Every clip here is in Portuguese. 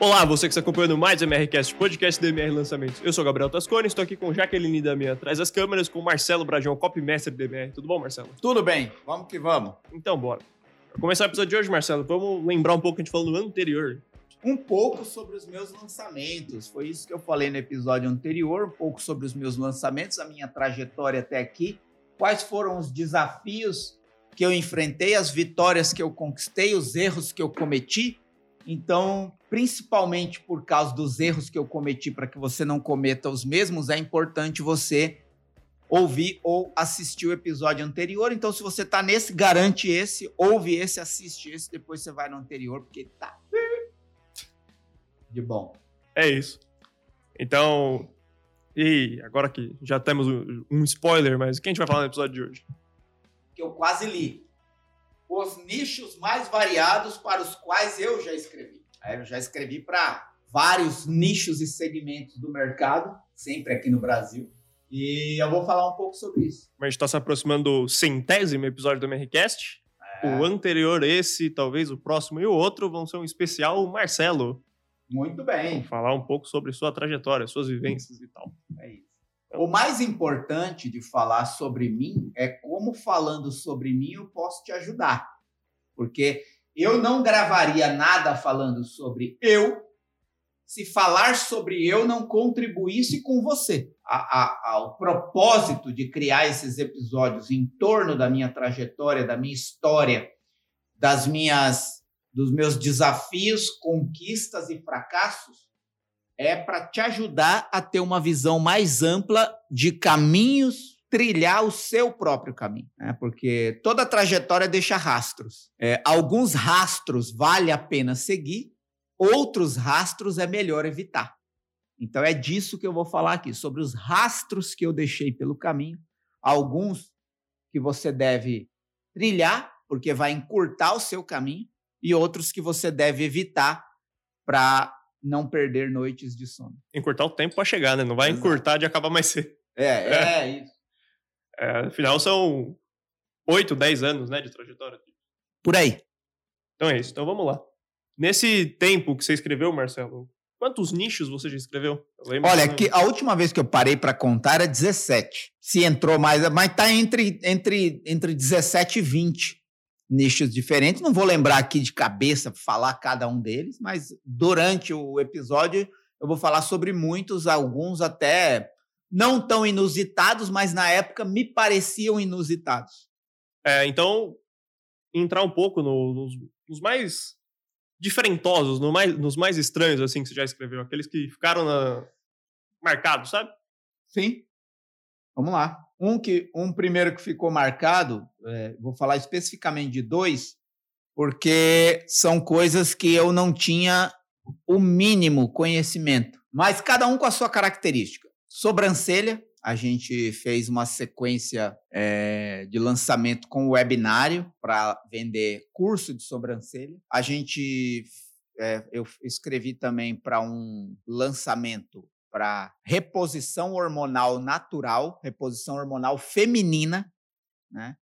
Olá, você que está acompanhando mais MRCast, podcast do MR Lançamentos. Eu sou Gabriel Tascone, estou aqui com Jaqueline Damian atrás das câmeras, com Marcelo Brajão, copymaster do MR. Tudo bom, Marcelo? Tudo bem, vamos que vamos. Então, bora. Para começar o episódio de hoje, Marcelo, vamos lembrar um pouco que a gente falou no ano anterior. Um pouco sobre os meus lançamentos. Foi isso que eu falei no episódio anterior, um pouco sobre os meus lançamentos, a minha trajetória até aqui. Quais foram os desafios que eu enfrentei, as vitórias que eu conquistei, os erros que eu cometi então, principalmente por causa dos erros que eu cometi, para que você não cometa os mesmos, é importante você ouvir ou assistir o episódio anterior. Então, se você tá nesse, garante esse, ouve esse, assiste esse, depois você vai no anterior, porque tá de bom. É isso. Então, e agora que já temos um spoiler, mas o que a gente vai falar no episódio de hoje? Que eu quase li os nichos mais variados para os quais eu já escrevi. Eu já escrevi para vários nichos e segmentos do mercado, sempre aqui no Brasil. E eu vou falar um pouco sobre isso. A gente está se aproximando do centésimo episódio do MRCast. É. O anterior, esse, talvez o próximo e o outro vão ser um especial Marcelo. Muito bem. Vamos falar um pouco sobre sua trajetória, suas vivências e tal. É isso. O mais importante de falar sobre mim é como falando sobre mim eu posso te ajudar. Porque eu não gravaria nada falando sobre eu se falar sobre eu não contribuísse com você. A, a, o propósito de criar esses episódios em torno da minha trajetória, da minha história, das minhas, dos meus desafios, conquistas e fracassos é para te ajudar a ter uma visão mais ampla de caminhos trilhar o seu próprio caminho, né? porque toda trajetória deixa rastros. É, alguns rastros vale a pena seguir, outros rastros é melhor evitar. Então é disso que eu vou falar aqui, sobre os rastros que eu deixei pelo caminho, alguns que você deve trilhar, porque vai encurtar o seu caminho, e outros que você deve evitar para não perder noites de sono. Encurtar o tempo para chegar, né? Não vai Exato. encurtar de acabar mais cedo. É, é, é isso. É, afinal, são 8, 10 anos né, de trajetória. Por aí. Então é isso. Então vamos lá. Nesse tempo que você escreveu, Marcelo, quantos nichos você já escreveu? Olha, que a última vez que eu parei para contar era 17. Se entrou mais, mas tá entre, entre, entre 17 e 20 nichos diferentes. Não vou lembrar aqui de cabeça falar cada um deles, mas durante o episódio eu vou falar sobre muitos, alguns até não tão inusitados, mas na época me pareciam inusitados. É, então, entrar um pouco no, nos, nos, mais diferentosos, no mais, nos mais estranhos, assim, que você já escreveu, aqueles que ficaram na... marcados, sabe? Sim. Vamos lá. Um, que, um primeiro que ficou marcado, é, vou falar especificamente de dois, porque são coisas que eu não tinha o mínimo conhecimento, mas cada um com a sua característica. Sobrancelha, a gente fez uma sequência é, de lançamento com webinário para vender curso de sobrancelha. A gente, é, eu escrevi também para um lançamento para reposição hormonal natural, reposição hormonal feminina, né?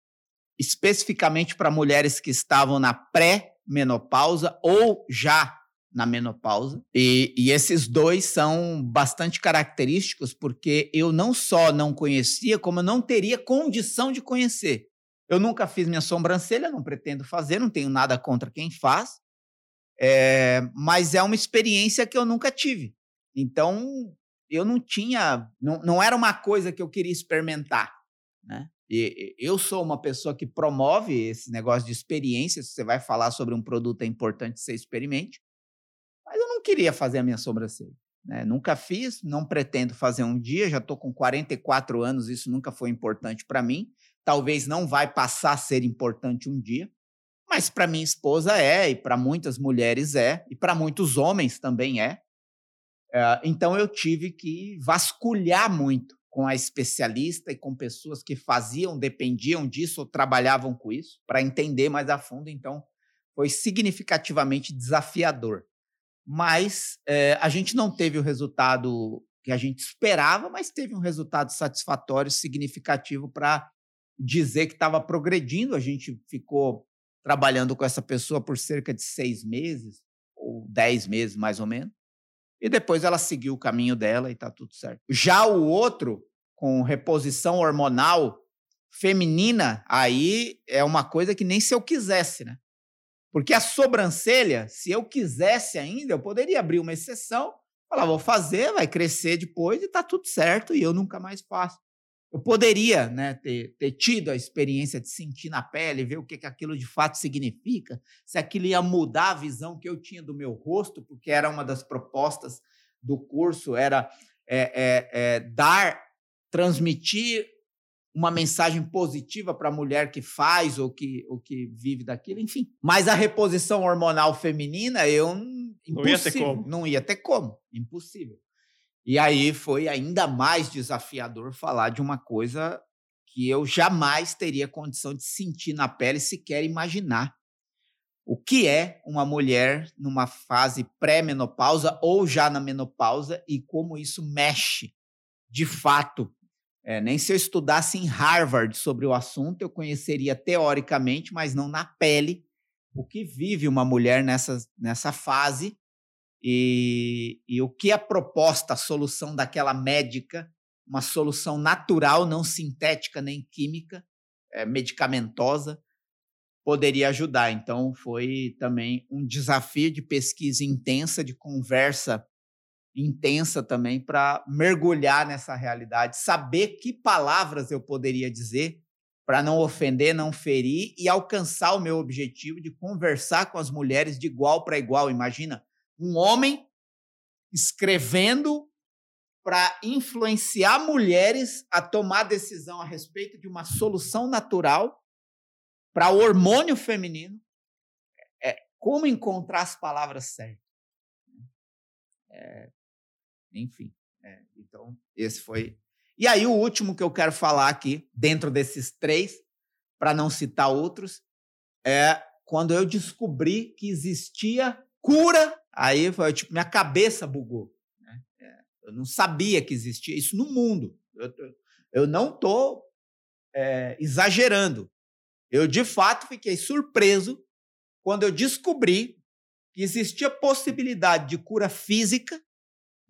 especificamente para mulheres que estavam na pré-menopausa ou já na menopausa. E, e, esses dois são bastante característicos porque eu não só não conhecia, como eu não teria condição de conhecer. Eu nunca fiz minha sobrancelha, não pretendo fazer, não tenho nada contra quem faz, é, mas é uma experiência que eu nunca tive. Então, eu não tinha, não, não era uma coisa que eu queria experimentar, né? E, eu sou uma pessoa que promove esse negócio de experiência. Se você vai falar sobre um produto, é importante que você experimente. Queria fazer a minha sobrancelha. Né? Nunca fiz, não pretendo fazer um dia. Já estou com 44 anos, isso nunca foi importante para mim. Talvez não vai passar a ser importante um dia. Mas para minha esposa é, e para muitas mulheres é, e para muitos homens também é. Uh, então eu tive que vasculhar muito com a especialista e com pessoas que faziam, dependiam disso ou trabalhavam com isso, para entender mais a fundo. Então foi significativamente desafiador. Mas é, a gente não teve o resultado que a gente esperava, mas teve um resultado satisfatório, significativo para dizer que estava progredindo. A gente ficou trabalhando com essa pessoa por cerca de seis meses, ou 10 meses mais ou menos. E depois ela seguiu o caminho dela e tá tudo certo. Já o outro, com reposição hormonal feminina, aí é uma coisa que nem se eu quisesse, né? Porque a sobrancelha, se eu quisesse ainda, eu poderia abrir uma exceção, falar, vou fazer, vai crescer depois e tá tudo certo e eu nunca mais faço. Eu poderia né, ter, ter tido a experiência de sentir na pele, ver o que, que aquilo de fato significa, se aquilo ia mudar a visão que eu tinha do meu rosto, porque era uma das propostas do curso, era é, é, é, dar, transmitir uma mensagem positiva para a mulher que faz ou que, ou que vive daquilo, enfim. Mas a reposição hormonal feminina, eu não ia ter como. Não ia ter como, impossível. E aí foi ainda mais desafiador falar de uma coisa que eu jamais teria condição de sentir na pele, sequer imaginar. O que é uma mulher numa fase pré-menopausa ou já na menopausa e como isso mexe de fato é, nem se eu estudasse em Harvard sobre o assunto, eu conheceria teoricamente, mas não na pele, o que vive uma mulher nessa, nessa fase e, e o que a proposta, a solução daquela médica, uma solução natural, não sintética nem química, é, medicamentosa, poderia ajudar. Então, foi também um desafio de pesquisa intensa, de conversa intensa também para mergulhar nessa realidade, saber que palavras eu poderia dizer para não ofender, não ferir e alcançar o meu objetivo de conversar com as mulheres de igual para igual. Imagina um homem escrevendo para influenciar mulheres a tomar decisão a respeito de uma solução natural para o hormônio feminino. É, como encontrar as palavras certas. É, enfim. É, então, esse foi. E aí, o último que eu quero falar aqui, dentro desses três, para não citar outros, é quando eu descobri que existia cura. Aí foi tipo, minha cabeça bugou. Né? É, eu não sabia que existia isso no mundo. Eu, eu não estou é, exagerando. Eu, de fato, fiquei surpreso quando eu descobri que existia possibilidade de cura física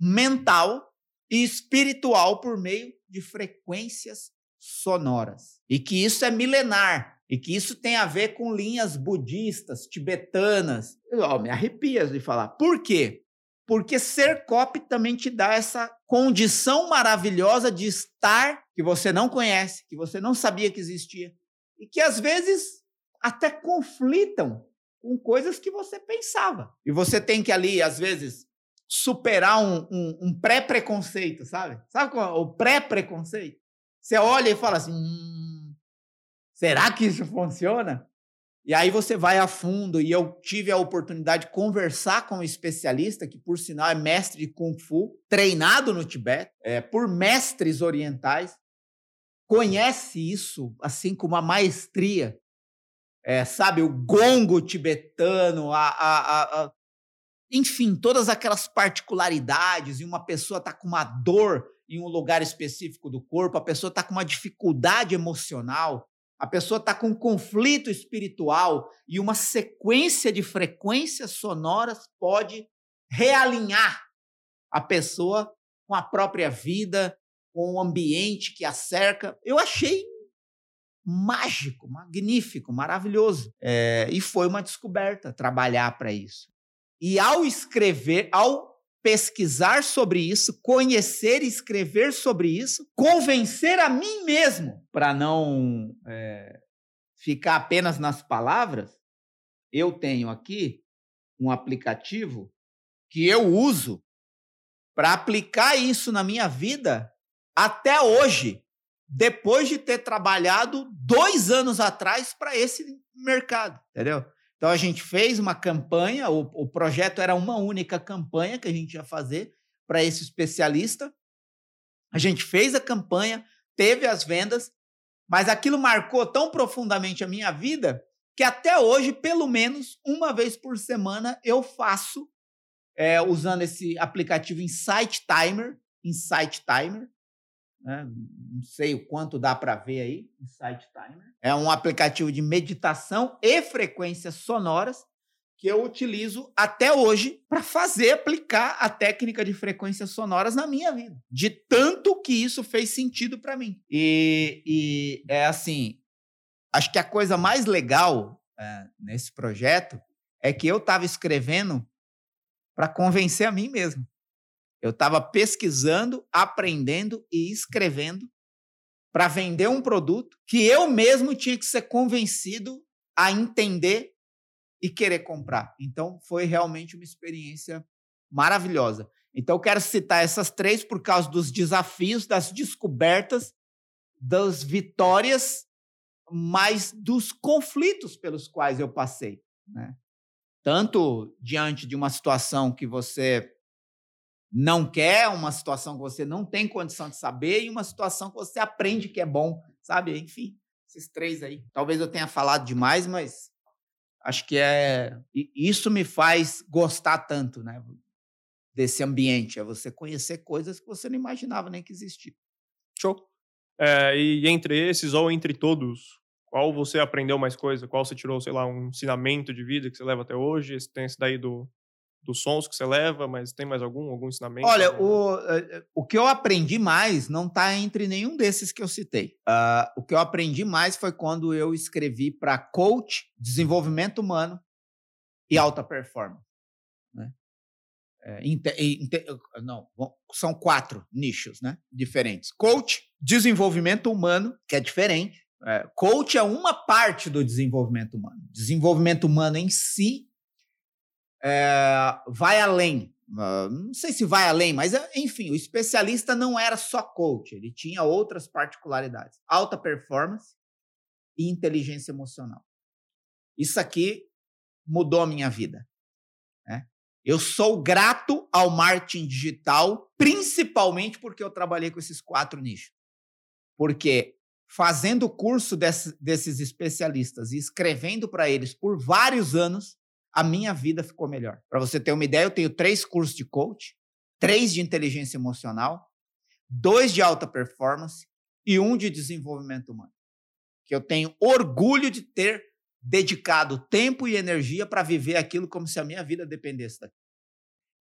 mental e espiritual por meio de frequências sonoras. E que isso é milenar. E que isso tem a ver com linhas budistas, tibetanas. Eu, me arrepia de falar. Por quê? Porque ser cop também te dá essa condição maravilhosa de estar que você não conhece, que você não sabia que existia. E que às vezes até conflitam com coisas que você pensava. E você tem que ali, às vezes, superar um, um, um pré-preconceito, sabe? Sabe é o pré-preconceito? Você olha e fala assim: hum, será que isso funciona? E aí você vai a fundo, e eu tive a oportunidade de conversar com um especialista, que por sinal é mestre de Kung Fu, treinado no Tibete, é, por mestres orientais, conhece isso assim com uma maestria. É, sabe, o gongo tibetano, a, a, a, enfim, todas aquelas particularidades, e uma pessoa está com uma dor em um lugar específico do corpo, a pessoa está com uma dificuldade emocional, a pessoa está com um conflito espiritual e uma sequência de frequências sonoras pode realinhar a pessoa com a própria vida, com o ambiente que a cerca. Eu achei mágico, magnífico, maravilhoso. É, e foi uma descoberta trabalhar para isso. E ao escrever, ao pesquisar sobre isso, conhecer e escrever sobre isso, convencer a mim mesmo para não é, ficar apenas nas palavras, eu tenho aqui um aplicativo que eu uso para aplicar isso na minha vida até hoje, depois de ter trabalhado dois anos atrás para esse mercado, entendeu? Então a gente fez uma campanha, o, o projeto era uma única campanha que a gente ia fazer para esse especialista. A gente fez a campanha, teve as vendas, mas aquilo marcou tão profundamente a minha vida que até hoje, pelo menos uma vez por semana, eu faço é, usando esse aplicativo Insight Timer, Insight Timer, né? não sei o quanto dá para ver aí, Insight Timer. É um aplicativo de meditação e frequências sonoras que eu utilizo até hoje para fazer aplicar a técnica de frequências sonoras na minha vida. De tanto que isso fez sentido para mim. E, e, é assim, acho que a coisa mais legal é, nesse projeto é que eu estava escrevendo para convencer a mim mesmo. Eu estava pesquisando, aprendendo e escrevendo para vender um produto que eu mesmo tinha que ser convencido a entender e querer comprar. Então, foi realmente uma experiência maravilhosa. Então, eu quero citar essas três por causa dos desafios, das descobertas, das vitórias, mas dos conflitos pelos quais eu passei. Né? Tanto diante de uma situação que você não quer, uma situação que você não tem condição de saber, e uma situação que você aprende que é bom, sabe? Enfim, esses três aí. Talvez eu tenha falado demais, mas acho que é isso me faz gostar tanto, né? Desse ambiente, é você conhecer coisas que você não imaginava nem que existiam. Show. É, e entre esses ou entre todos, qual você aprendeu mais coisa? Qual você tirou, sei lá, um ensinamento de vida que você leva até hoje? Tem esse daí do, dos sons que você leva, mas tem mais algum, algum ensinamento? Olha, o, eh, eh, o que eu aprendi mais não está entre nenhum desses que eu citei. Uh, o que eu aprendi mais foi quando eu escrevi para coach, desenvolvimento humano e alta performance. Né? É, não, são quatro nichos né, diferentes. Coach, desenvolvimento humano, que é diferente. É, coach é uma parte do desenvolvimento humano. Desenvolvimento humano em si é, vai além. Uh, não sei se vai além, mas eh, enfim, o especialista não era só coach, ele tinha outras particularidades. Alta performance e inteligência emocional. Isso aqui mudou a minha vida. Né? Eu sou grato ao marketing digital, principalmente porque eu trabalhei com esses quatro nichos. Porque fazendo o curso desse, desses especialistas e escrevendo para eles por vários anos, a minha vida ficou melhor. Para você ter uma ideia, eu tenho três cursos de coach, três de inteligência emocional, dois de alta performance e um de desenvolvimento humano. Que eu tenho orgulho de ter dedicado tempo e energia para viver aquilo como se a minha vida dependesse daquilo.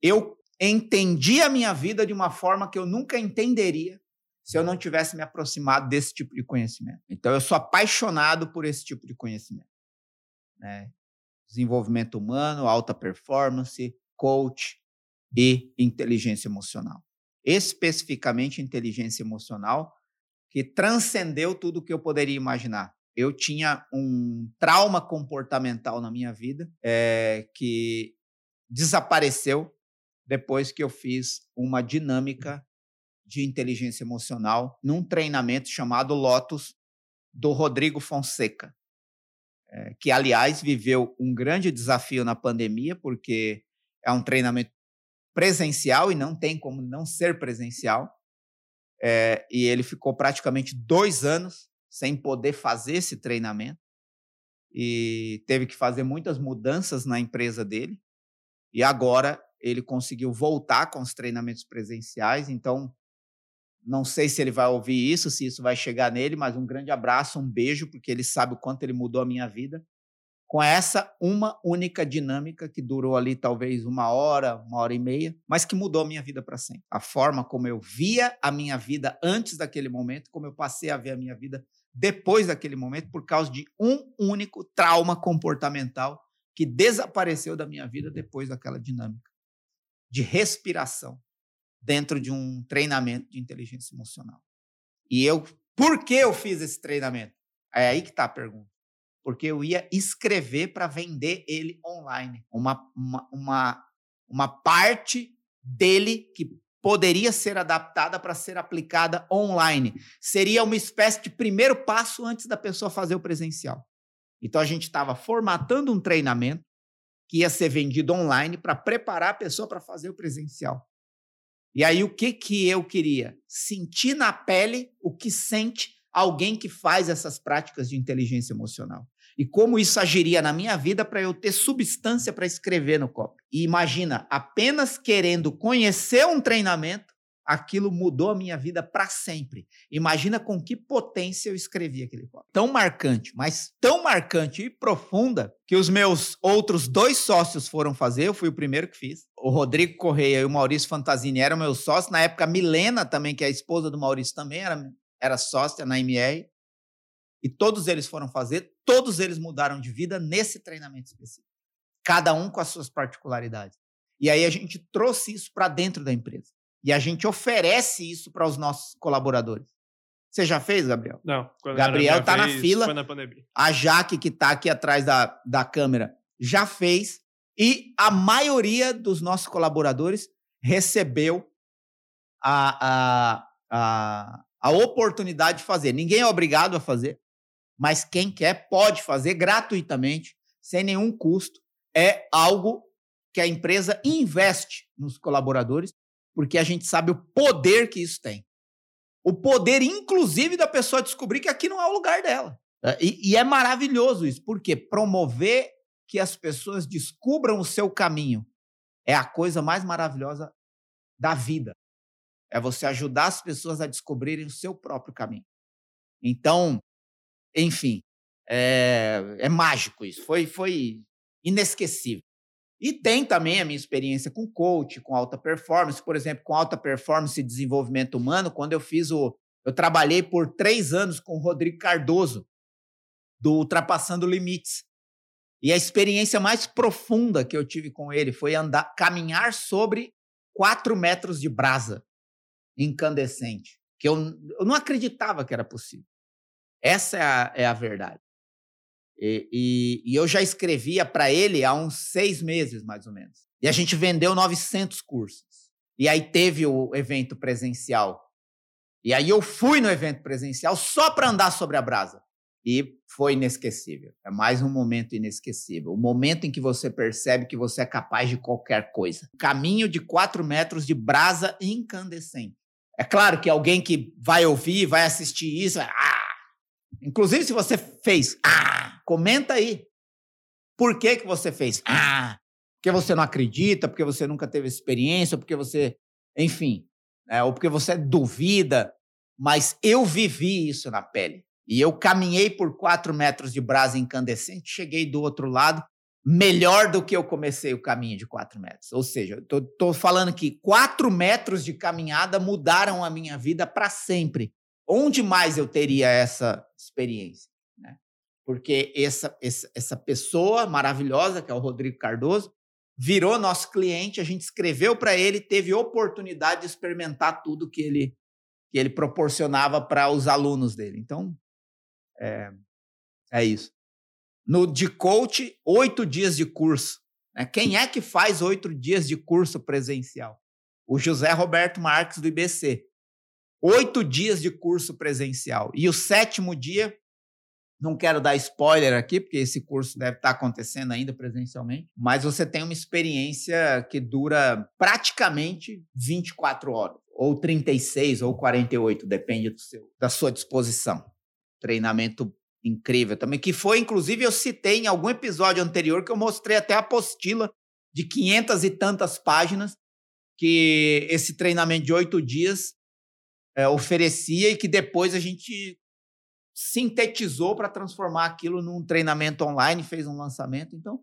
Eu entendi a minha vida de uma forma que eu nunca entenderia se eu não tivesse me aproximado desse tipo de conhecimento. Então, eu sou apaixonado por esse tipo de conhecimento. Né? Desenvolvimento humano, alta performance, coach e inteligência emocional. Especificamente inteligência emocional, que transcendeu tudo que eu poderia imaginar. Eu tinha um trauma comportamental na minha vida é, que desapareceu depois que eu fiz uma dinâmica de inteligência emocional num treinamento chamado Lotus do Rodrigo Fonseca é, que, aliás, viveu um grande desafio na pandemia, porque é um treinamento presencial e não tem como não ser presencial. É, e ele ficou praticamente dois anos sem poder fazer esse treinamento e teve que fazer muitas mudanças na empresa dele. E agora ele conseguiu voltar com os treinamentos presenciais. Então, não sei se ele vai ouvir isso, se isso vai chegar nele, mas um grande abraço, um beijo, porque ele sabe o quanto ele mudou a minha vida. Com essa uma única dinâmica que durou ali talvez uma hora, uma hora e meia, mas que mudou a minha vida para sempre. A forma como eu via a minha vida antes daquele momento, como eu passei a ver a minha vida depois daquele momento, por causa de um único trauma comportamental que desapareceu da minha vida depois daquela dinâmica de respiração dentro de um treinamento de inteligência emocional. E eu, por que eu fiz esse treinamento? É aí que está a pergunta. Porque eu ia escrever para vender ele online. Uma, uma, uma, uma parte dele que poderia ser adaptada para ser aplicada online. Seria uma espécie de primeiro passo antes da pessoa fazer o presencial. Então a gente estava formatando um treinamento que ia ser vendido online para preparar a pessoa para fazer o presencial. E aí, o que, que eu queria? Sentir na pele o que sente alguém que faz essas práticas de inteligência emocional. E como isso agiria na minha vida para eu ter substância para escrever no copo. E imagina, apenas querendo conhecer um treinamento, aquilo mudou a minha vida para sempre. Imagina com que potência eu escrevi aquele post. Tão marcante, mas tão marcante e profunda que os meus outros dois sócios foram fazer. Eu fui o primeiro que fiz. O Rodrigo Correia e o Maurício Fantasini eram meus sócios. Na época, a Milena também, que é a esposa do Maurício, também era, era sócia na MR. E todos eles foram fazer. Todos eles mudaram de vida nesse treinamento específico. Cada um com as suas particularidades. E aí a gente trouxe isso para dentro da empresa. E a gente oferece isso para os nossos colaboradores. Você já fez, Gabriel? Não. Gabriel está na fila. Na a Jaque, que está aqui atrás da, da câmera, já fez. E a maioria dos nossos colaboradores recebeu a, a, a, a oportunidade de fazer. Ninguém é obrigado a fazer, mas quem quer pode fazer gratuitamente, sem nenhum custo. É algo que a empresa investe nos colaboradores porque a gente sabe o poder que isso tem. O poder, inclusive, da pessoa descobrir que aqui não é o lugar dela. É, e, e é maravilhoso isso, porque promover que as pessoas descubram o seu caminho é a coisa mais maravilhosa da vida. É você ajudar as pessoas a descobrirem o seu próprio caminho. Então, enfim, é, é mágico isso. Foi, foi inesquecível. E tem também a minha experiência com coach, com alta performance, por exemplo, com alta performance e desenvolvimento humano, quando eu fiz o. Eu trabalhei por três anos com o Rodrigo Cardoso, do Ultrapassando Limites. E a experiência mais profunda que eu tive com ele foi andar, caminhar sobre quatro metros de brasa incandescente, que eu, eu não acreditava que era possível. Essa é a, é a verdade. E, e, e eu já escrevia para ele há uns seis meses, mais ou menos. E a gente vendeu 900 cursos. E aí teve o evento presencial. E aí eu fui no evento presencial só para andar sobre a brasa. E foi inesquecível. É mais um momento inesquecível. O momento em que você percebe que você é capaz de qualquer coisa. Caminho de quatro metros de brasa incandescente. É claro que alguém que vai ouvir, vai assistir isso, ah! Inclusive se você fez, ah! Comenta aí. Por que, que você fez? Ah, porque você não acredita, porque você nunca teve experiência, porque você, enfim, é, ou porque você duvida. Mas eu vivi isso na pele. E eu caminhei por quatro metros de brasa incandescente, cheguei do outro lado, melhor do que eu comecei o caminho de quatro metros. Ou seja, estou falando que quatro metros de caminhada mudaram a minha vida para sempre. Onde mais eu teria essa experiência? porque essa, essa, essa pessoa maravilhosa, que é o Rodrigo Cardoso, virou nosso cliente, a gente escreveu para ele, teve oportunidade de experimentar tudo que ele, que ele proporcionava para os alunos dele. Então, é, é isso. No de coach, oito dias de curso. Né? Quem é que faz oito dias de curso presencial? O José Roberto Marques, do IBC. Oito dias de curso presencial. E o sétimo dia, não quero dar spoiler aqui, porque esse curso deve estar acontecendo ainda presencialmente, mas você tem uma experiência que dura praticamente 24 horas, ou 36 ou 48, depende seu, da sua disposição. Treinamento incrível também, que foi, inclusive, eu citei em algum episódio anterior que eu mostrei até a apostila de 500 e tantas páginas que esse treinamento de oito dias é, oferecia e que depois a gente sintetizou para transformar aquilo num treinamento online, fez um lançamento. Então,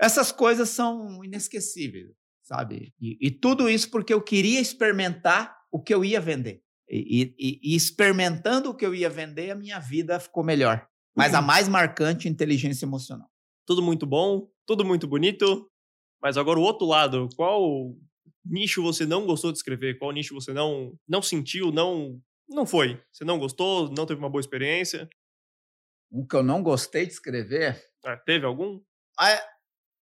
essas coisas são inesquecíveis, sabe? E, e tudo isso porque eu queria experimentar o que eu ia vender. E, e, e, experimentando o que eu ia vender, a minha vida ficou melhor. Mas a uhum. mais marcante, inteligência emocional. Tudo muito bom, tudo muito bonito. Mas agora o outro lado, qual nicho você não gostou de escrever? Qual nicho você não não sentiu, não não foi. Você não gostou, não teve uma boa experiência? Um que eu não gostei de escrever. Ah, teve algum? Ah,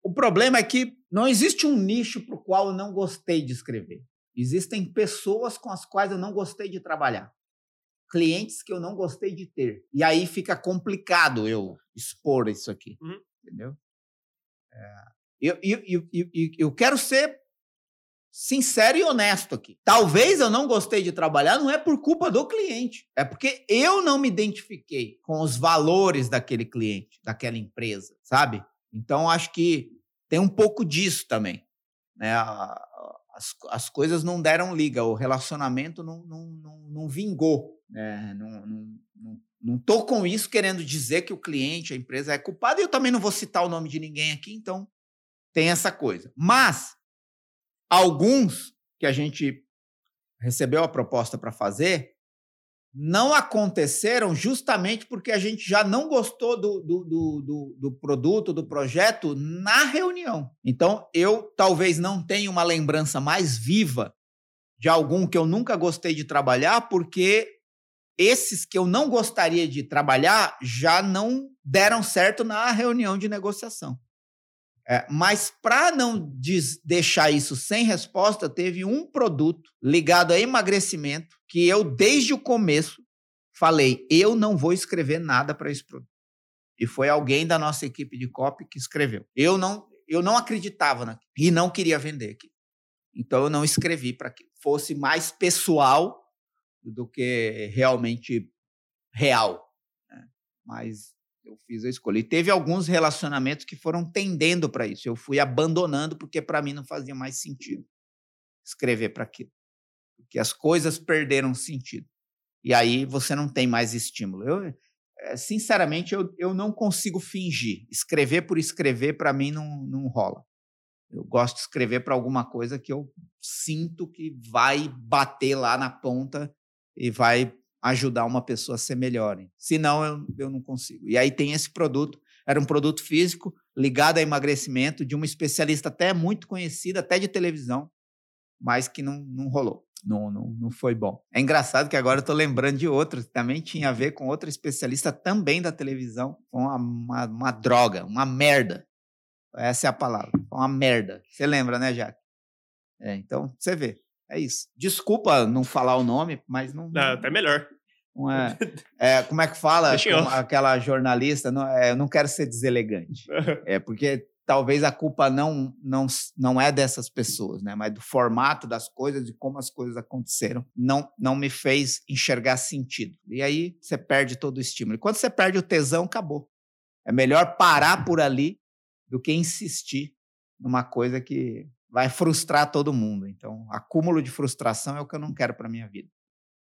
o problema é que não existe um nicho para o qual eu não gostei de escrever. Existem pessoas com as quais eu não gostei de trabalhar. Clientes que eu não gostei de ter. E aí fica complicado eu expor isso aqui. Uhum. Entendeu? É, eu, eu, eu, eu, eu quero ser sincero e honesto aqui. Talvez eu não gostei de trabalhar, não é por culpa do cliente, é porque eu não me identifiquei com os valores daquele cliente, daquela empresa, sabe? Então acho que tem um pouco disso também. Né? as, as coisas não deram liga, o relacionamento não, não, não, não vingou. Né? Não, não, não, estou com isso querendo dizer que o cliente, a empresa é culpado, e eu também não vou citar o nome de ninguém aqui, então tem essa coisa. Mas alguns que a gente recebeu a proposta para fazer não aconteceram justamente porque a gente já não gostou do, do, do, do, produto, do projeto na reunião. Então, eu talvez não tenha uma lembrança mais viva de algum que eu nunca gostei de trabalhar, porque esses que eu não gostaria de trabalhar já não deram certo na reunião de negociação. É, mas para não deixar isso sem resposta, teve um produto ligado a emagrecimento que eu, desde o começo, falei: eu não vou escrever nada para esse produto. E foi alguém da nossa equipe de copy que escreveu. Eu não, eu não acreditava naquilo e não queria vender aqui. Então eu não escrevi para que fosse mais pessoal do que realmente real. Né? Mas eu fiz a escolha. E teve alguns relacionamentos que foram tendendo para isso. Eu fui abandonando porque para mim não fazia mais sentido escrever para aquilo. Porque as coisas perderam sentido. E aí você não tem mais estímulo. Eu, eh, sinceramente, eu, eu não consigo fingir. Escrever por escrever, para mim, não, não rola. Eu gosto de escrever para alguma coisa que eu sinto que vai bater lá na ponta e vai ajudar uma pessoa a ser melhor. Senão, eu, eu não consigo. E aí tem esse produto, era um produto físico ligado a emagrecimento de uma especialista até muito conhecida, até de televisão, mas que não, não rolou. Não, não, não foi bom. É engraçado que agora eu estou lembrando de outro, também tinha a ver com outra especialista também da televisão. Foi uma, uma, uma droga, uma merda. Essa é a palavra. Uma merda. Você lembra, né, Jaque? É, então, você vê. É isso. Desculpa não falar o nome, mas não. não até melhor. Uma, é, como é que fala aquela jornalista? Não, é, eu não quero ser deselegante. é porque talvez a culpa não, não, não é dessas pessoas, né? Mas do formato das coisas, e como as coisas aconteceram, não, não me fez enxergar sentido. E aí você perde todo o estímulo. E quando você perde o tesão, acabou. É melhor parar por ali do que insistir numa coisa que vai frustrar todo mundo. Então, acúmulo de frustração é o que eu não quero para minha vida.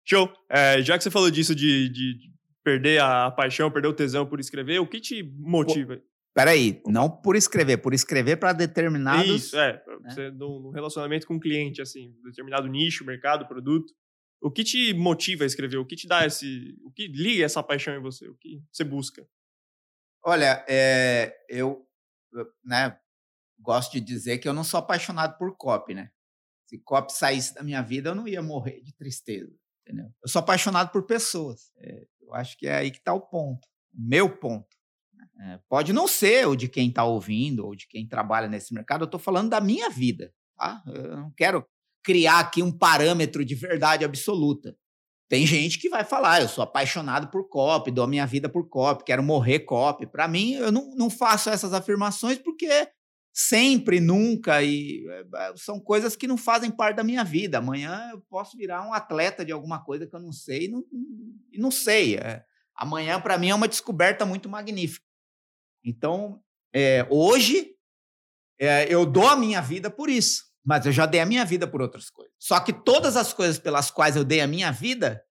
Show. É, já que você falou disso de, de, perder a paixão, perder o tesão por escrever, o que te motiva? Peraí, não por escrever, por escrever para determinados. Isso, é. Né? Você, no, relacionamento com o cliente, assim, determinado nicho, mercado, produto. O que te motiva a escrever? O que te dá esse. O que liga essa paixão em você? O que você busca? Olha, é, eu né, gosto de dizer que eu não sou apaixonado por copy, né? Se copy saísse da minha vida, eu não ia morrer de tristeza, entendeu? Eu sou apaixonado por pessoas. É, eu acho que é aí que está o ponto, o meu ponto. Né? É, pode não ser o de quem está ouvindo ou de quem trabalha nesse mercado, eu estou falando da minha vida, tá? Eu não quero criar aqui um parâmetro de verdade absoluta. Tem gente que vai falar, eu sou apaixonado por copy, dou a minha vida por copy, quero morrer copy. Para mim, eu não, não faço essas afirmações porque sempre, nunca, e eh, são coisas que não fazem parte da minha vida. Amanhã eu posso virar um atleta de alguma coisa que eu não sei e não, não sei. É, amanhã, para mim, é uma descoberta muito magnífica. Então, é, hoje, é, eu dou a minha vida por isso, mas eu já dei a minha vida por outras coisas. Só que todas as coisas pelas quais eu dei a minha vida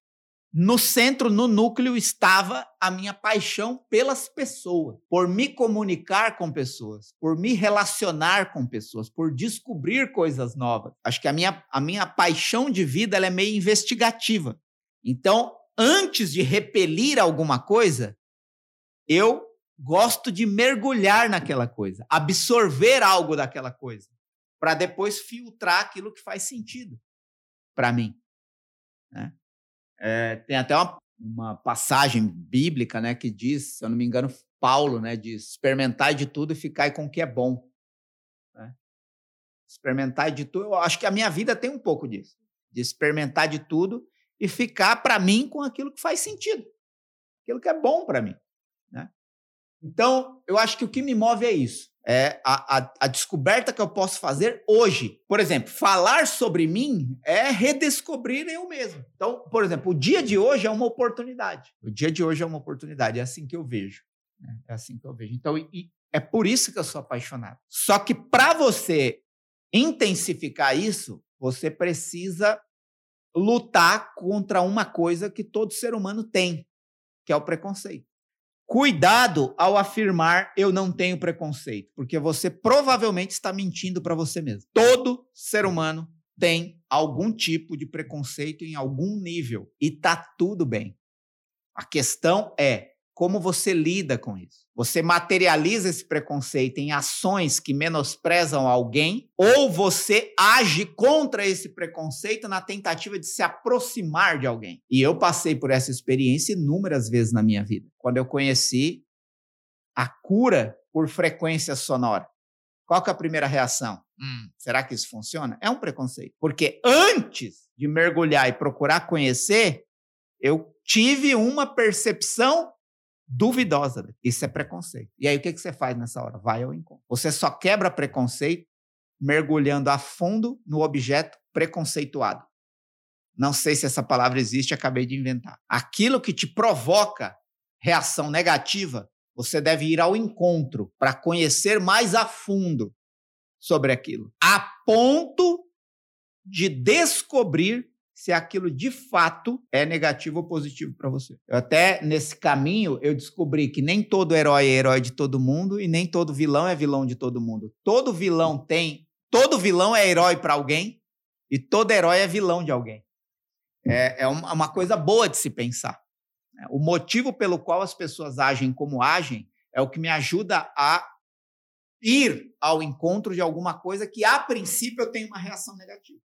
no centro, no núcleo, estava a minha paixão pelas pessoas, por me comunicar com pessoas, por me relacionar com pessoas, por descobrir coisas novas. Acho que a minha, a minha paixão de vida é meio investigativa. Então, antes de repelir alguma coisa, eu gosto de mergulhar naquela coisa, absorver algo daquela coisa, para depois filtrar aquilo que faz sentido para mim. Né? É, tem até uma, uma, passagem bíblica, né, que diz, se eu não me engano, Paulo, né, diz: experimentar de tudo e ficar com o que é bom. Né? Experimentar de tudo. Eu acho que a minha vida tem um pouco disso, de experimentar de tudo e ficar para mim com aquilo que faz sentido, aquilo que é bom para mim. Né? Então, eu acho que o que me move é isso é a, a, a, descoberta que eu posso fazer hoje. Por exemplo, falar sobre mim é redescobrir eu mesmo. Então, por exemplo, o dia de hoje é uma oportunidade. O dia de hoje é uma oportunidade. É assim que eu vejo. Né? É assim que eu vejo. Então, e, é por isso que eu sou apaixonado. Só que para você intensificar isso, você precisa lutar contra uma coisa que todo ser humano tem, que é o preconceito. Cuidado ao afirmar eu não tenho preconceito, porque você provavelmente está mentindo para você mesmo. Todo ser humano tem algum tipo de preconceito em algum nível e tá tudo bem. A questão é como você lida com isso. Você materializa esse preconceito em ações que menosprezam alguém ou você age contra esse preconceito na tentativa de se aproximar de alguém. E eu passei por essa experiência inúmeras vezes na minha vida. Quando eu conheci a cura por frequência sonora. Qual que é a primeira reação? Hum, será que isso funciona? É um preconceito. Porque antes de mergulhar e procurar conhecer, eu tive uma percepção duvidosa. Isso é preconceito. E aí o que, que você faz nessa hora? Vai ao encontro. Você só quebra preconceito mergulhando a fundo no objeto preconceituado. Não sei se essa palavra existe, acabei de inventar. Aquilo que te provoca reação negativa, você deve ir ao encontro para conhecer mais a fundo sobre aquilo, a ponto de descobrir se aquilo de fato é negativo ou positivo para você. Eu até nesse caminho eu descobri que nem todo herói é herói de todo mundo e nem todo vilão é vilão de todo mundo. Todo vilão tem, todo vilão é herói para alguém e todo herói é vilão de alguém. É, é uma coisa boa de se pensar. Né? O motivo pelo qual as pessoas agem como agem é o que me ajuda a ir ao encontro de alguma coisa que a princípio eu tenho uma reação negativa.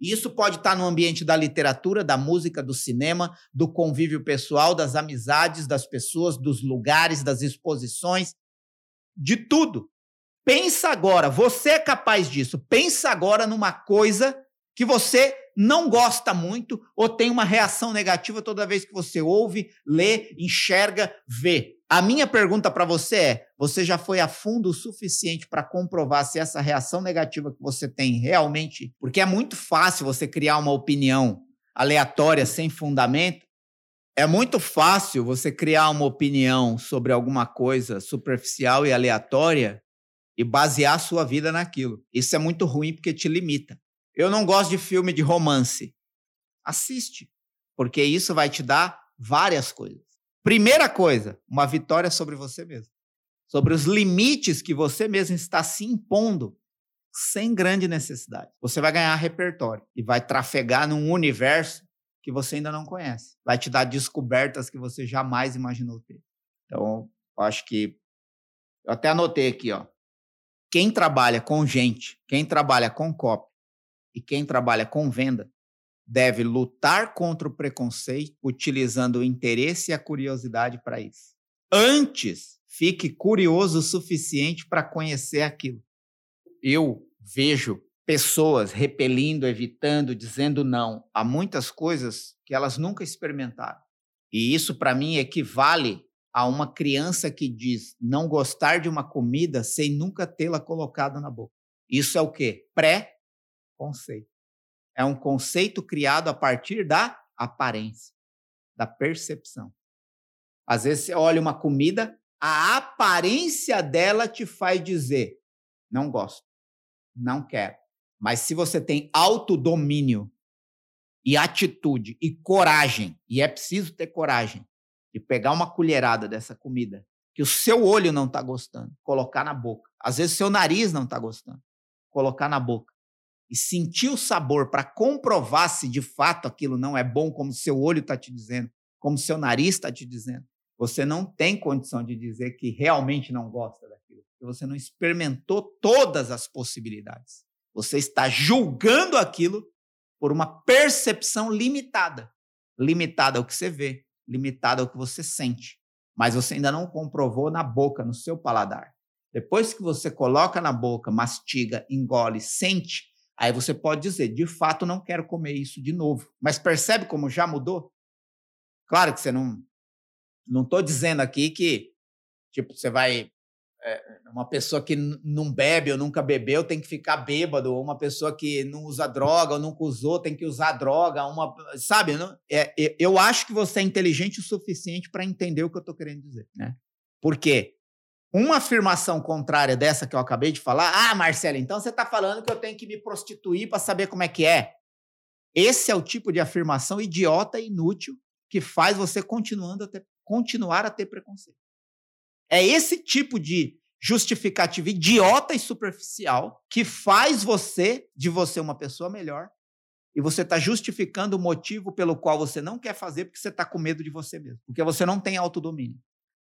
E isso pode estar no ambiente da literatura, da música, do cinema, do convívio pessoal, das amizades das pessoas, dos lugares, das exposições, de tudo. Pensa agora, você é capaz disso. Pensa agora numa coisa que você não gosta muito ou tem uma reação negativa toda vez que você ouve, lê, enxerga, vê. A minha pergunta para você é: você já foi a fundo o suficiente para comprovar se essa reação negativa que você tem realmente. Porque é muito fácil você criar uma opinião aleatória, sem fundamento. É muito fácil você criar uma opinião sobre alguma coisa superficial e aleatória e basear a sua vida naquilo. Isso é muito ruim porque te limita. Eu não gosto de filme de romance. Assiste, porque isso vai te dar várias coisas. Primeira coisa, uma vitória sobre você mesmo. Sobre os limites que você mesmo está se impondo sem grande necessidade. Você vai ganhar repertório e vai trafegar num universo que você ainda não conhece. Vai te dar descobertas que você jamais imaginou ter. Então, eu acho que eu até anotei aqui, ó. Quem trabalha com gente, quem trabalha com copy e quem trabalha com venda deve lutar contra o preconceito utilizando o interesse e a curiosidade para isso. Antes, fique curioso o suficiente para conhecer aquilo. Eu vejo pessoas repelindo, evitando, dizendo não a muitas coisas que elas nunca experimentaram. E isso, para mim, equivale a uma criança que diz não gostar de uma comida sem nunca tê-la colocado na boca. Isso é o quê? Pré-conceito. É um conceito criado a partir da aparência, da percepção. Às vezes você olha uma comida, a aparência dela te faz dizer: não gosto, não quero. Mas se você tem autodomínio e atitude e coragem, e é preciso ter coragem de pegar uma colherada dessa comida que o seu olho não está gostando, colocar na boca. Às vezes seu nariz não está gostando, colocar na boca e sentir o sabor para comprovar se de fato aquilo não é bom, como seu olho está te dizendo, como seu nariz está te dizendo, você não tem condição de dizer que realmente não gosta daquilo, porque você não experimentou todas as possibilidades. Você está julgando aquilo por uma percepção limitada limitada ao que você vê, limitada ao que você sente. Mas você ainda não comprovou na boca, no seu paladar. Depois que você coloca na boca, mastiga, engole, sente, Aí você pode dizer, de fato, não quero comer isso de novo. Mas percebe como já mudou? Claro que você não. Não estou dizendo aqui que, tipo, você vai. É, uma pessoa que não bebe ou nunca bebeu tem que ficar bêbado, ou uma pessoa que não usa droga ou nunca usou tem que usar droga, uma, sabe? Não, é, eu acho que você é inteligente o suficiente para entender o que eu estou querendo dizer, né? Por quê? Uma afirmação contrária dessa que eu acabei de falar, ah, Marcelo, então você está falando que eu tenho que me prostituir para saber como é que é. Esse é o tipo de afirmação idiota e inútil que faz você continuando a ter, continuar a ter preconceito. É esse tipo de justificativa idiota e superficial que faz você de você uma pessoa melhor e você está justificando o motivo pelo qual você não quer fazer porque você está com medo de você mesmo, porque você não tem autodomínio.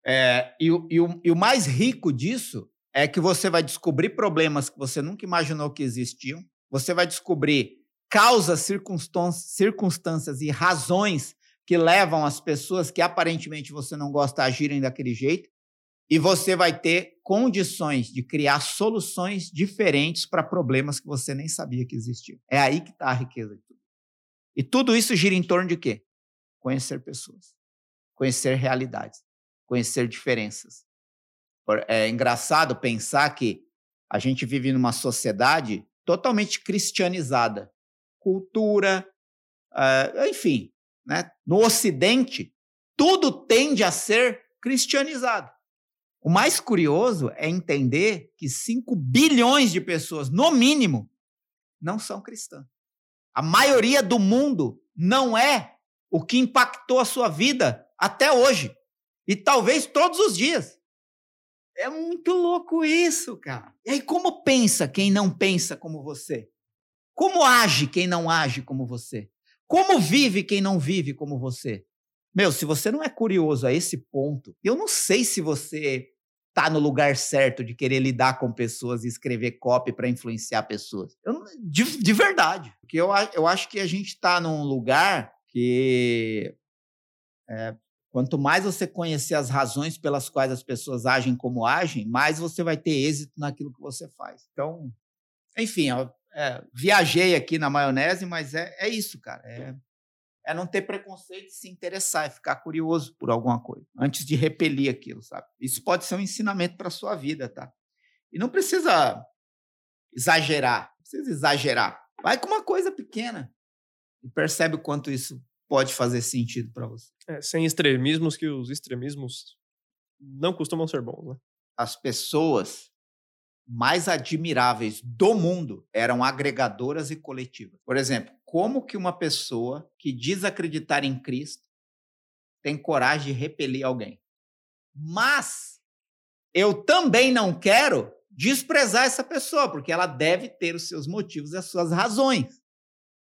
É, e, e, o, e o mais rico disso é que você vai descobrir problemas que você nunca imaginou que existiam, você vai descobrir causas, circunstâncias e razões que levam as pessoas que aparentemente você não gosta a agirem daquele jeito, e você vai ter condições de criar soluções diferentes para problemas que você nem sabia que existiam. É aí que está a riqueza de tudo. E tudo isso gira em torno de quê? Conhecer pessoas, conhecer realidades conhecer diferenças. É engraçado pensar que a gente vive numa sociedade totalmente cristianizada. Cultura, uh, enfim, né? no Ocidente, tudo tende a ser cristianizado. O mais curioso é entender que 5 bilhões de pessoas, no mínimo, não são cristãs. A maioria do mundo não é o que impactou a sua vida até hoje. E talvez todos os dias. É muito louco isso, cara. E aí, como pensa quem não pensa como você? Como age quem não age como você? Como vive quem não vive como você? Meu, se você não é curioso a esse ponto, eu não sei se você tá no lugar certo de querer lidar com pessoas e escrever copy para influenciar pessoas. Eu, de, de verdade. Porque eu, eu acho que a gente está num lugar que é, Quanto mais você conhecer as razões pelas quais as pessoas agem como agem, mais você vai ter êxito naquilo que você faz. Então, enfim, é, viajei aqui na maionese, mas é, é isso, cara. É, é não ter preconceito, se interessar, é ficar curioso por alguma coisa, antes de repelir aquilo, sabe? Isso pode ser um ensinamento para sua vida, tá? E não precisa exagerar, não precisa exagerar. Vai com uma coisa pequena e percebe o quanto isso pode fazer sentido para você. É, sem extremismos, que os extremismos não costumam ser bons, né? As pessoas mais admiráveis do mundo eram agregadoras e coletivas. Por exemplo, como que uma pessoa que diz acreditar em Cristo tem coragem de repelir alguém? Mas eu também não quero desprezar essa pessoa, porque ela deve ter os seus motivos e as suas razões.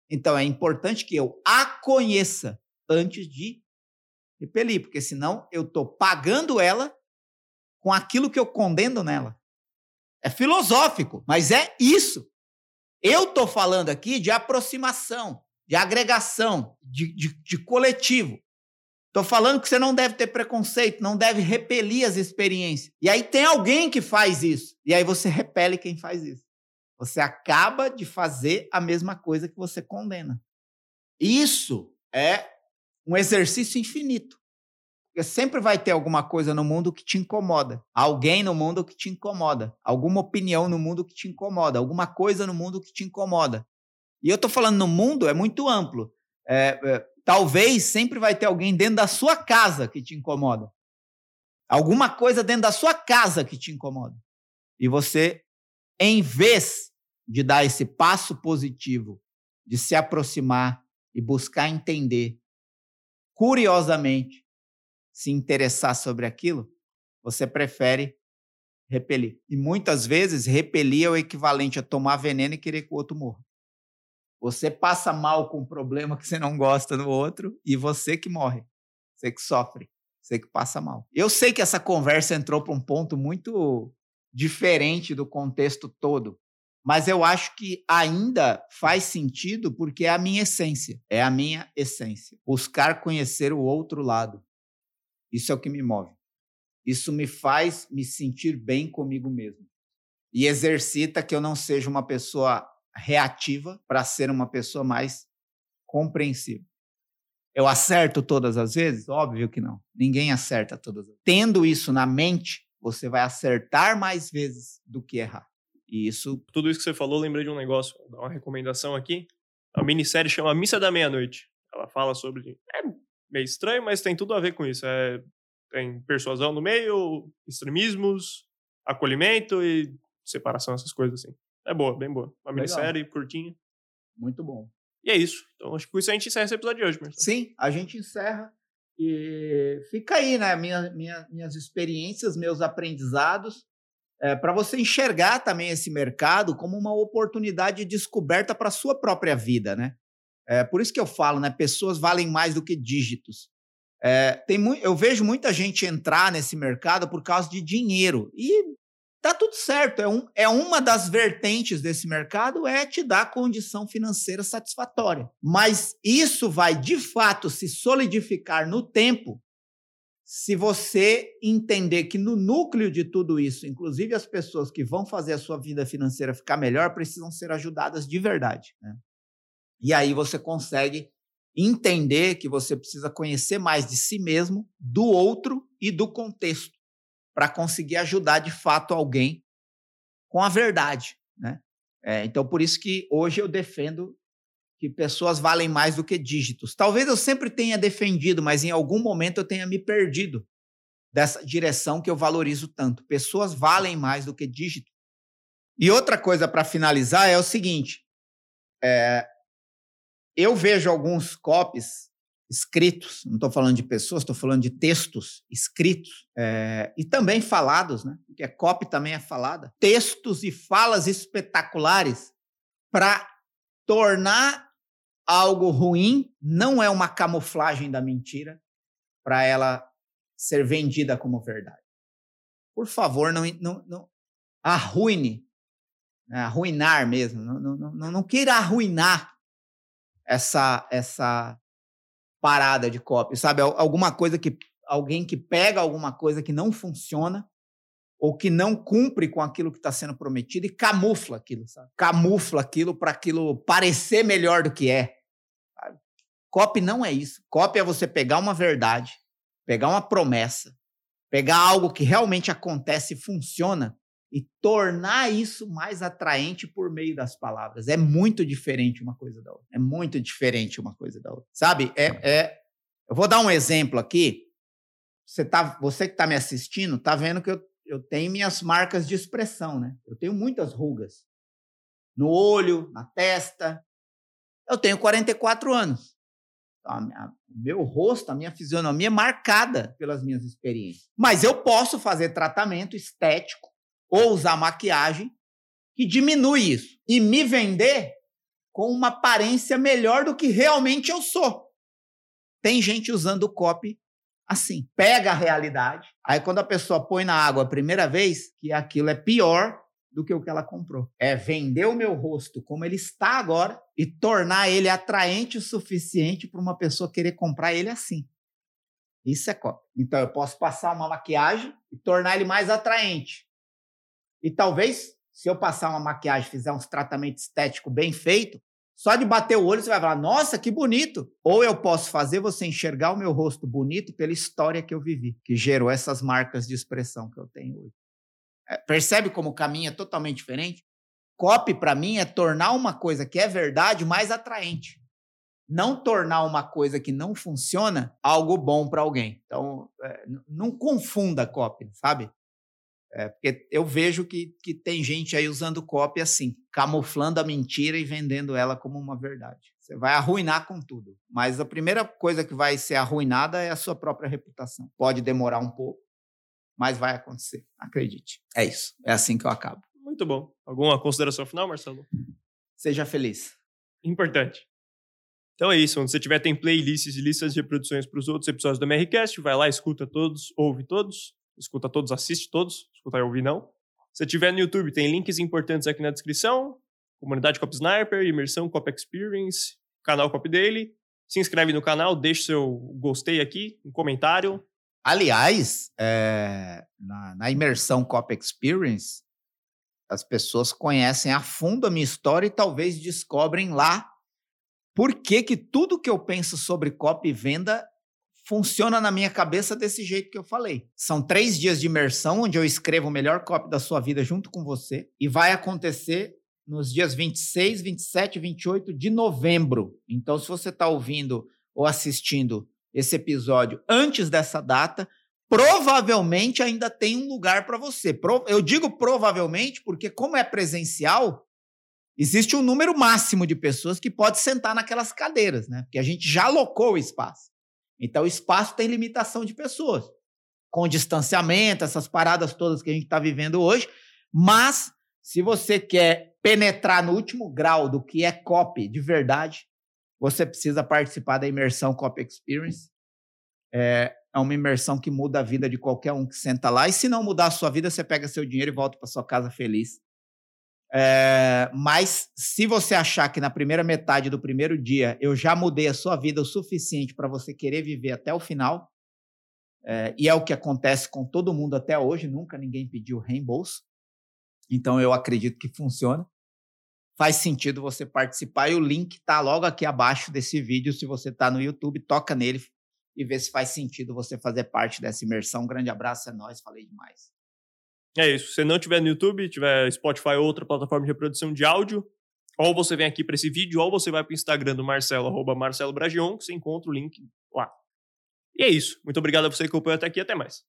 Então é importante que eu a conheça antes de repelir, porque senão eu estou pagando ela com aquilo que eu condeno nela. É filosófico, mas é isso. Eu estou falando aqui de aproximação, de agregação, de, de, de coletivo. Estou falando que você não deve ter preconceito, não deve repelir as experiências. E aí tem alguém que faz isso. E aí você repele quem faz isso. Você acaba de fazer a mesma coisa que você condena. Isso é um exercício infinito. Porque sempre vai ter alguma coisa no mundo que te incomoda, alguém no mundo que te incomoda, alguma opinião no mundo que te incomoda, alguma coisa no mundo que te incomoda. E eu estou falando no mundo, é muito amplo. É, é, talvez sempre vai ter alguém dentro da sua casa que te incomoda. Alguma coisa dentro da sua casa que te incomoda. E você em vez de dar esse passo positivo, de se aproximar e buscar entender, curiosamente, se interessar sobre aquilo, você prefere repelir. E muitas vezes, repelir é o equivalente a tomar veneno e querer que o outro morra. Você passa mal com um problema que você não gosta no outro e você que morre, você que sofre, você que passa mal. Eu sei que essa conversa entrou para um ponto muito diferente do contexto todo. Mas eu acho que ainda faz sentido porque é a minha essência. É a minha essência. Buscar conhecer o outro lado. Isso é o que me move. Isso me faz me sentir bem comigo mesmo. E exercita que eu não seja uma pessoa reativa para ser uma pessoa mais compreensiva. Eu acerto todas as vezes? Óbvio que não. Ninguém acerta todas as vezes. Tendo isso na mente, você vai acertar mais vezes do que errar. E isso. Tudo isso que você falou, lembrei de um negócio, vou dar uma recomendação aqui. A minissérie chama Missa da Meia-Noite. Ela fala sobre. É meio estranho, mas tem tudo a ver com isso. É Tem persuasão no meio, extremismos, acolhimento e separação, essas coisas assim. É boa, bem boa. Uma minissérie curtinha. Muito bom. E é isso. Então, acho que com isso a gente encerra esse episódio de hoje, Marcelo. Sim, a gente encerra. E fica aí, né? Minha, minha, minhas experiências, meus aprendizados, é, para você enxergar também esse mercado como uma oportunidade de descoberta para a sua própria vida, né? É, por isso que eu falo, né? Pessoas valem mais do que dígitos. É, tem eu vejo muita gente entrar nesse mercado por causa de dinheiro. E tá tudo certo. É, um, é uma das vertentes desse mercado é te dar condição financeira satisfatória. Mas isso vai de fato se solidificar no tempo se você entender que no núcleo de tudo isso, inclusive as pessoas que vão fazer a sua vida financeira ficar melhor, precisam ser ajudadas de verdade. Né? E aí você consegue entender que você precisa conhecer mais de si mesmo, do outro e do contexto, para conseguir ajudar de fato alguém com a verdade. Né? É, então, por isso que hoje eu defendo que pessoas valem mais do que dígitos. Talvez eu sempre tenha defendido, mas em algum momento eu tenha me perdido dessa direção que eu valorizo tanto. Pessoas valem mais do que dígitos. E outra coisa para finalizar é o seguinte: é, eu vejo alguns copies escritos, não estou falando de pessoas, estou falando de textos escritos é, e também falados, né? Porque a copy também é falada. Textos e falas espetaculares para tornar algo ruim não é uma camuflagem da mentira para ela ser vendida como verdade. Por favor, não, não, não arruine, né, arruinar mesmo, não, não, não, não queira arruinar essa, essa parada de cópia, sabe? Alguma coisa que alguém que pega alguma coisa que não funciona ou que não cumpre com aquilo que está sendo prometido e camufla aquilo, sabe? Camufla aquilo para aquilo parecer melhor do que é. Copy não é isso. Copy é você pegar uma verdade, pegar uma promessa, pegar algo que realmente acontece e funciona e tornar isso mais atraente por meio das palavras. É muito diferente uma coisa da outra. É muito diferente uma coisa da outra. Sabe? É, é... Eu vou dar um exemplo aqui. Você, tá, você que está me assistindo está vendo que eu, eu tenho minhas marcas de expressão, né? Eu tenho muitas rugas. No olho, na testa. Eu tenho 44 anos o meu rosto, a minha fisionomia é marcada pelas minhas experiências. Mas eu posso fazer tratamento estético ou usar maquiagem que diminui isso e me vender com uma aparência melhor do que realmente eu sou. Tem gente usando o copy assim, pega a realidade, aí quando a pessoa põe na água a primeira vez, que aquilo é pior do que o que ela comprou. É vender o meu rosto como ele está agora e tornar ele atraente o suficiente para uma pessoa querer comprar ele assim. Isso é cópia. Então eu posso passar uma maquiagem e tornar ele mais atraente. E talvez, se eu passar uma maquiagem, fizer uns tratamentos estéticos bem feito, só de bater o olho você vai falar: "Nossa, que bonito". Ou eu posso fazer você enxergar o meu rosto bonito pela história que eu vivi, que gerou essas marcas de expressão que eu tenho hoje. É, percebe como o caminho é totalmente diferente? Copy, para mim, é tornar uma coisa que é verdade mais atraente. Não tornar uma coisa que não funciona algo bom para alguém. Então, é, não confunda copy, sabe? É, porque eu vejo que, que tem gente aí usando copy assim, camuflando a mentira e vendendo ela como uma verdade. Você vai arruinar com tudo. Mas a primeira coisa que vai ser arruinada é a sua própria reputação. Pode demorar um pouco, mas vai acontecer. Acredite. É isso. É assim que eu acabo. Muito bom. Alguma consideração final, Marcelo? Seja feliz. Importante. Então é isso. Onde você tiver, tem playlists e listas de reproduções para os outros episódios do MRCast. Vai lá, escuta todos, ouve todos. Escuta todos, assiste todos. Escuta e ouvir não. Se tiver no YouTube, tem links importantes aqui na descrição. Comunidade Cop Sniper, imersão Cop Experience, canal Cop Daily. Se inscreve no canal, deixa seu gostei aqui, um comentário. Aliás, é, na, na, imersão Cop Experience, as pessoas conhecem a fundo a minha história e talvez descobrem lá por que, que tudo que eu penso sobre cop e venda funciona na minha cabeça desse jeito que eu falei. São três dias de imersão onde eu escrevo o melhor copy da sua vida junto com você e vai acontecer nos dias 26, 27 e 28 de novembro. Então, se você está ouvindo ou assistindo esse episódio antes dessa data, provavelmente ainda tem um lugar para você. Eu digo provavelmente porque, como é presencial, existe um número máximo de pessoas que pode sentar naquelas cadeiras, né? Porque a gente já alocou o espaço. Então, o espaço tem limitação de pessoas, com distanciamento, essas paradas todas que a gente está vivendo hoje. Mas, se você quer penetrar no último grau do que é copy de verdade, você precisa participar da imersão Copy Experience. É, é uma imersão que muda a vida de qualquer um que senta lá. E se não mudar a sua vida, você pega seu dinheiro e volta para sua casa feliz. É, mas se você achar que na primeira metade do primeiro dia eu já mudei a sua vida o suficiente para você querer viver até o final, é, e é o que acontece com todo mundo até hoje, nunca ninguém pediu reembolso, então eu acredito que funciona. Faz sentido você participar e o link está logo aqui abaixo desse vídeo. Se você está no YouTube, toca nele e vê se faz sentido você fazer parte dessa imersão. Um grande abraço, é nóis, falei demais. É isso. Se não tiver no YouTube, tiver Spotify ou outra plataforma de reprodução de áudio, ou você vem aqui para esse vídeo, ou você vai para o Instagram do Marcelo, arroba Marcelo Bragion, que você encontra o link lá. E é isso. Muito obrigado a você que acompanhou até aqui. Até mais.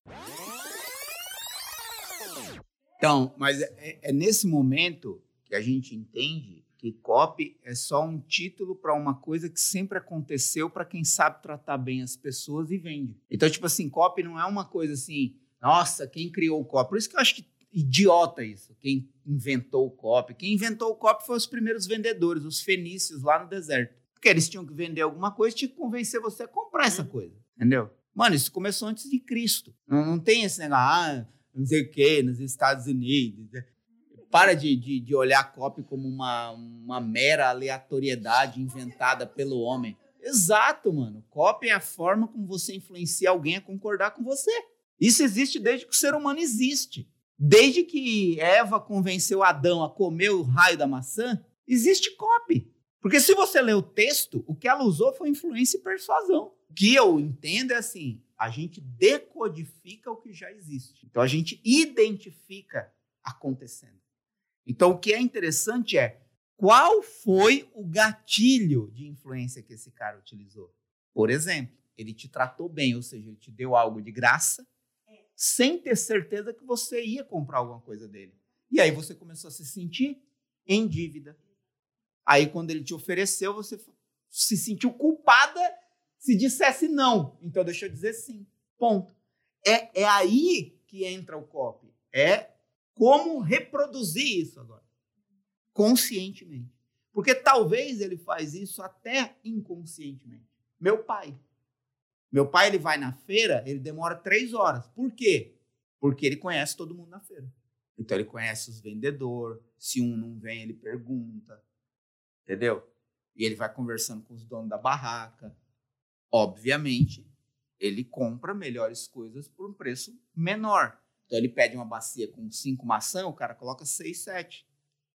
Então, mas é, é nesse momento que a gente entende que copy é só um título para uma coisa que sempre aconteceu para quem sabe tratar bem as pessoas e vende. Então, tipo assim, copy não é uma coisa assim, nossa, quem criou o copy? Por isso que eu acho que idiota isso, quem inventou o copy. Quem inventou o copy foi os primeiros vendedores, os fenícios lá no deserto. Porque eles tinham que vender alguma coisa, tinha que convencer você a comprar essa uhum. coisa, entendeu? Mano, isso começou antes de Cristo. Não, não tem esse negócio, ah, não sei o quê, nos Estados Unidos. Né? Para de, de, de olhar a copy como uma, uma mera aleatoriedade inventada pelo homem. Exato, mano. Copy é a forma como você influencia alguém a concordar com você. Isso existe desde que o ser humano existe. Desde que Eva convenceu Adão a comer o raio da maçã, existe copy. Porque se você ler o texto, o que ela usou foi influência e persuasão. O que eu entendo é assim: a gente decodifica o que já existe. Então a gente identifica acontecendo. Então o que é interessante é qual foi o gatilho de influência que esse cara utilizou. Por exemplo, ele te tratou bem, ou seja, ele te deu algo de graça, sem ter certeza que você ia comprar alguma coisa dele. E aí você começou a se sentir em dívida. Aí quando ele te ofereceu, você se sentiu culpada se dissesse não. Então deixa eu dizer sim. Ponto. É, é aí que entra o copy. É como reproduzir isso agora. Conscientemente. Porque talvez ele faz isso até inconscientemente. Meu pai. Meu pai ele vai na feira, ele demora três horas. Por quê? Porque ele conhece todo mundo na feira. Então ele conhece os vendedores. Se um não vem, ele pergunta. Entendeu? E ele vai conversando com os donos da barraca. Obviamente, ele compra melhores coisas por um preço menor. Então ele pede uma bacia com cinco maçãs, o cara coloca seis, sete.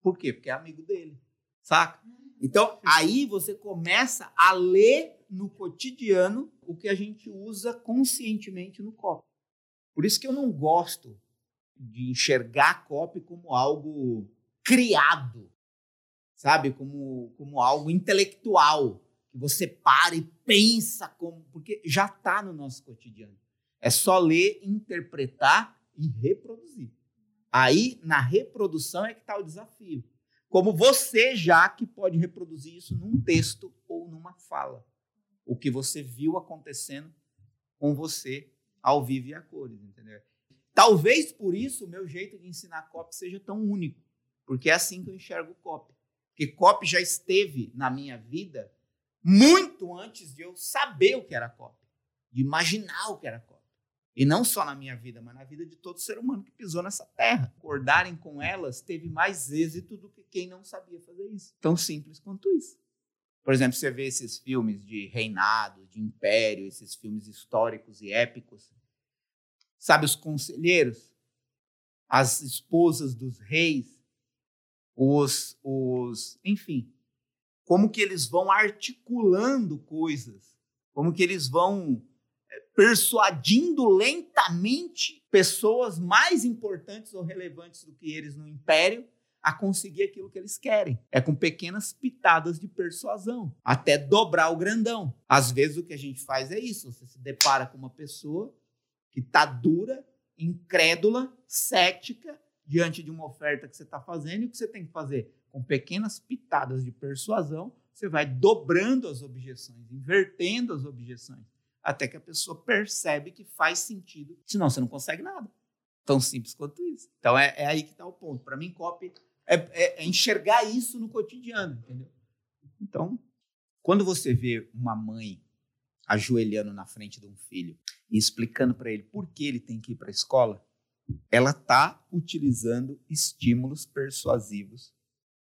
Por quê? Porque é amigo dele. Saca? Então aí você começa a ler no cotidiano o que a gente usa conscientemente no copo. Por isso que eu não gosto de enxergar a copy como algo criado, sabe? Como, como algo intelectual, que você para e pensa como. Porque já está no nosso cotidiano. É só ler, interpretar e reproduzir. Aí, na reprodução, é que está o desafio. Como você já que pode reproduzir isso num texto ou numa fala o que você viu acontecendo com você ao vivo e a cores, entendeu? Talvez por isso o meu jeito de ensinar copy seja tão único, porque é assim que eu enxergo copy. Porque copy já esteve na minha vida muito antes de eu saber o que era copy, de imaginar o que era copy. E não só na minha vida, mas na vida de todo ser humano que pisou nessa terra. Acordarem com elas teve mais êxito do que quem não sabia fazer isso. Tão simples quanto isso. Por exemplo, você vê esses filmes de reinado, de império, esses filmes históricos e épicos. Sabe os conselheiros? As esposas dos reis? Os, os, enfim, como que eles vão articulando coisas, como que eles vão persuadindo lentamente pessoas mais importantes ou relevantes do que eles no império a conseguir aquilo que eles querem. É com pequenas pitadas de persuasão, até dobrar o grandão. Às vezes o que a gente faz é isso: você se depara com uma pessoa que está dura, incrédula, cética diante de uma oferta que você está fazendo e o que você tem que fazer? Com pequenas pitadas de persuasão, você vai dobrando as objeções, invertendo as objeções, até que a pessoa percebe que faz sentido, senão você não consegue nada. Tão simples quanto isso. Então é, é aí que está o ponto. Para mim, copy é, é, é enxergar isso no cotidiano, entendeu? Então, quando você vê uma mãe ajoelhando na frente de um filho e explicando para ele por que ele tem que ir para a escola, ela está utilizando estímulos persuasivos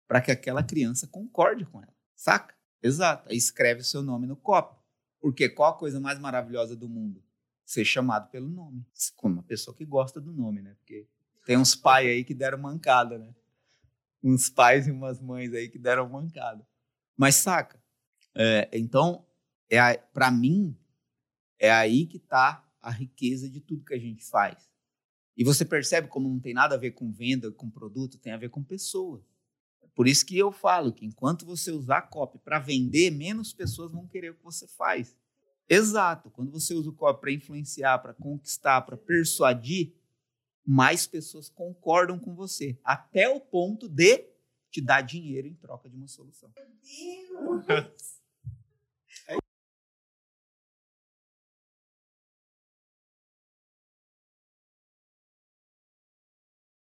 para que aquela criança concorde com ela. Saca? Exato. Aí escreve o seu nome no copo. Porque qual a coisa mais maravilhosa do mundo? Ser chamado pelo nome. Como uma pessoa que gosta do nome, né? Porque tem uns pais aí que deram mancada, né? Uns pais e umas mães aí que deram mancada. Mas saca? É, então, é para mim, é aí que está a riqueza de tudo que a gente faz. E você percebe como não tem nada a ver com venda, com produto, tem a ver com pessoas. Por isso que eu falo que enquanto você usar copy para vender, menos pessoas vão querer o que você faz. Exato. Quando você usa o copy para influenciar, para conquistar, para persuadir, mais pessoas concordam com você, até o ponto de te dar dinheiro em troca de uma solução. Meu Deus!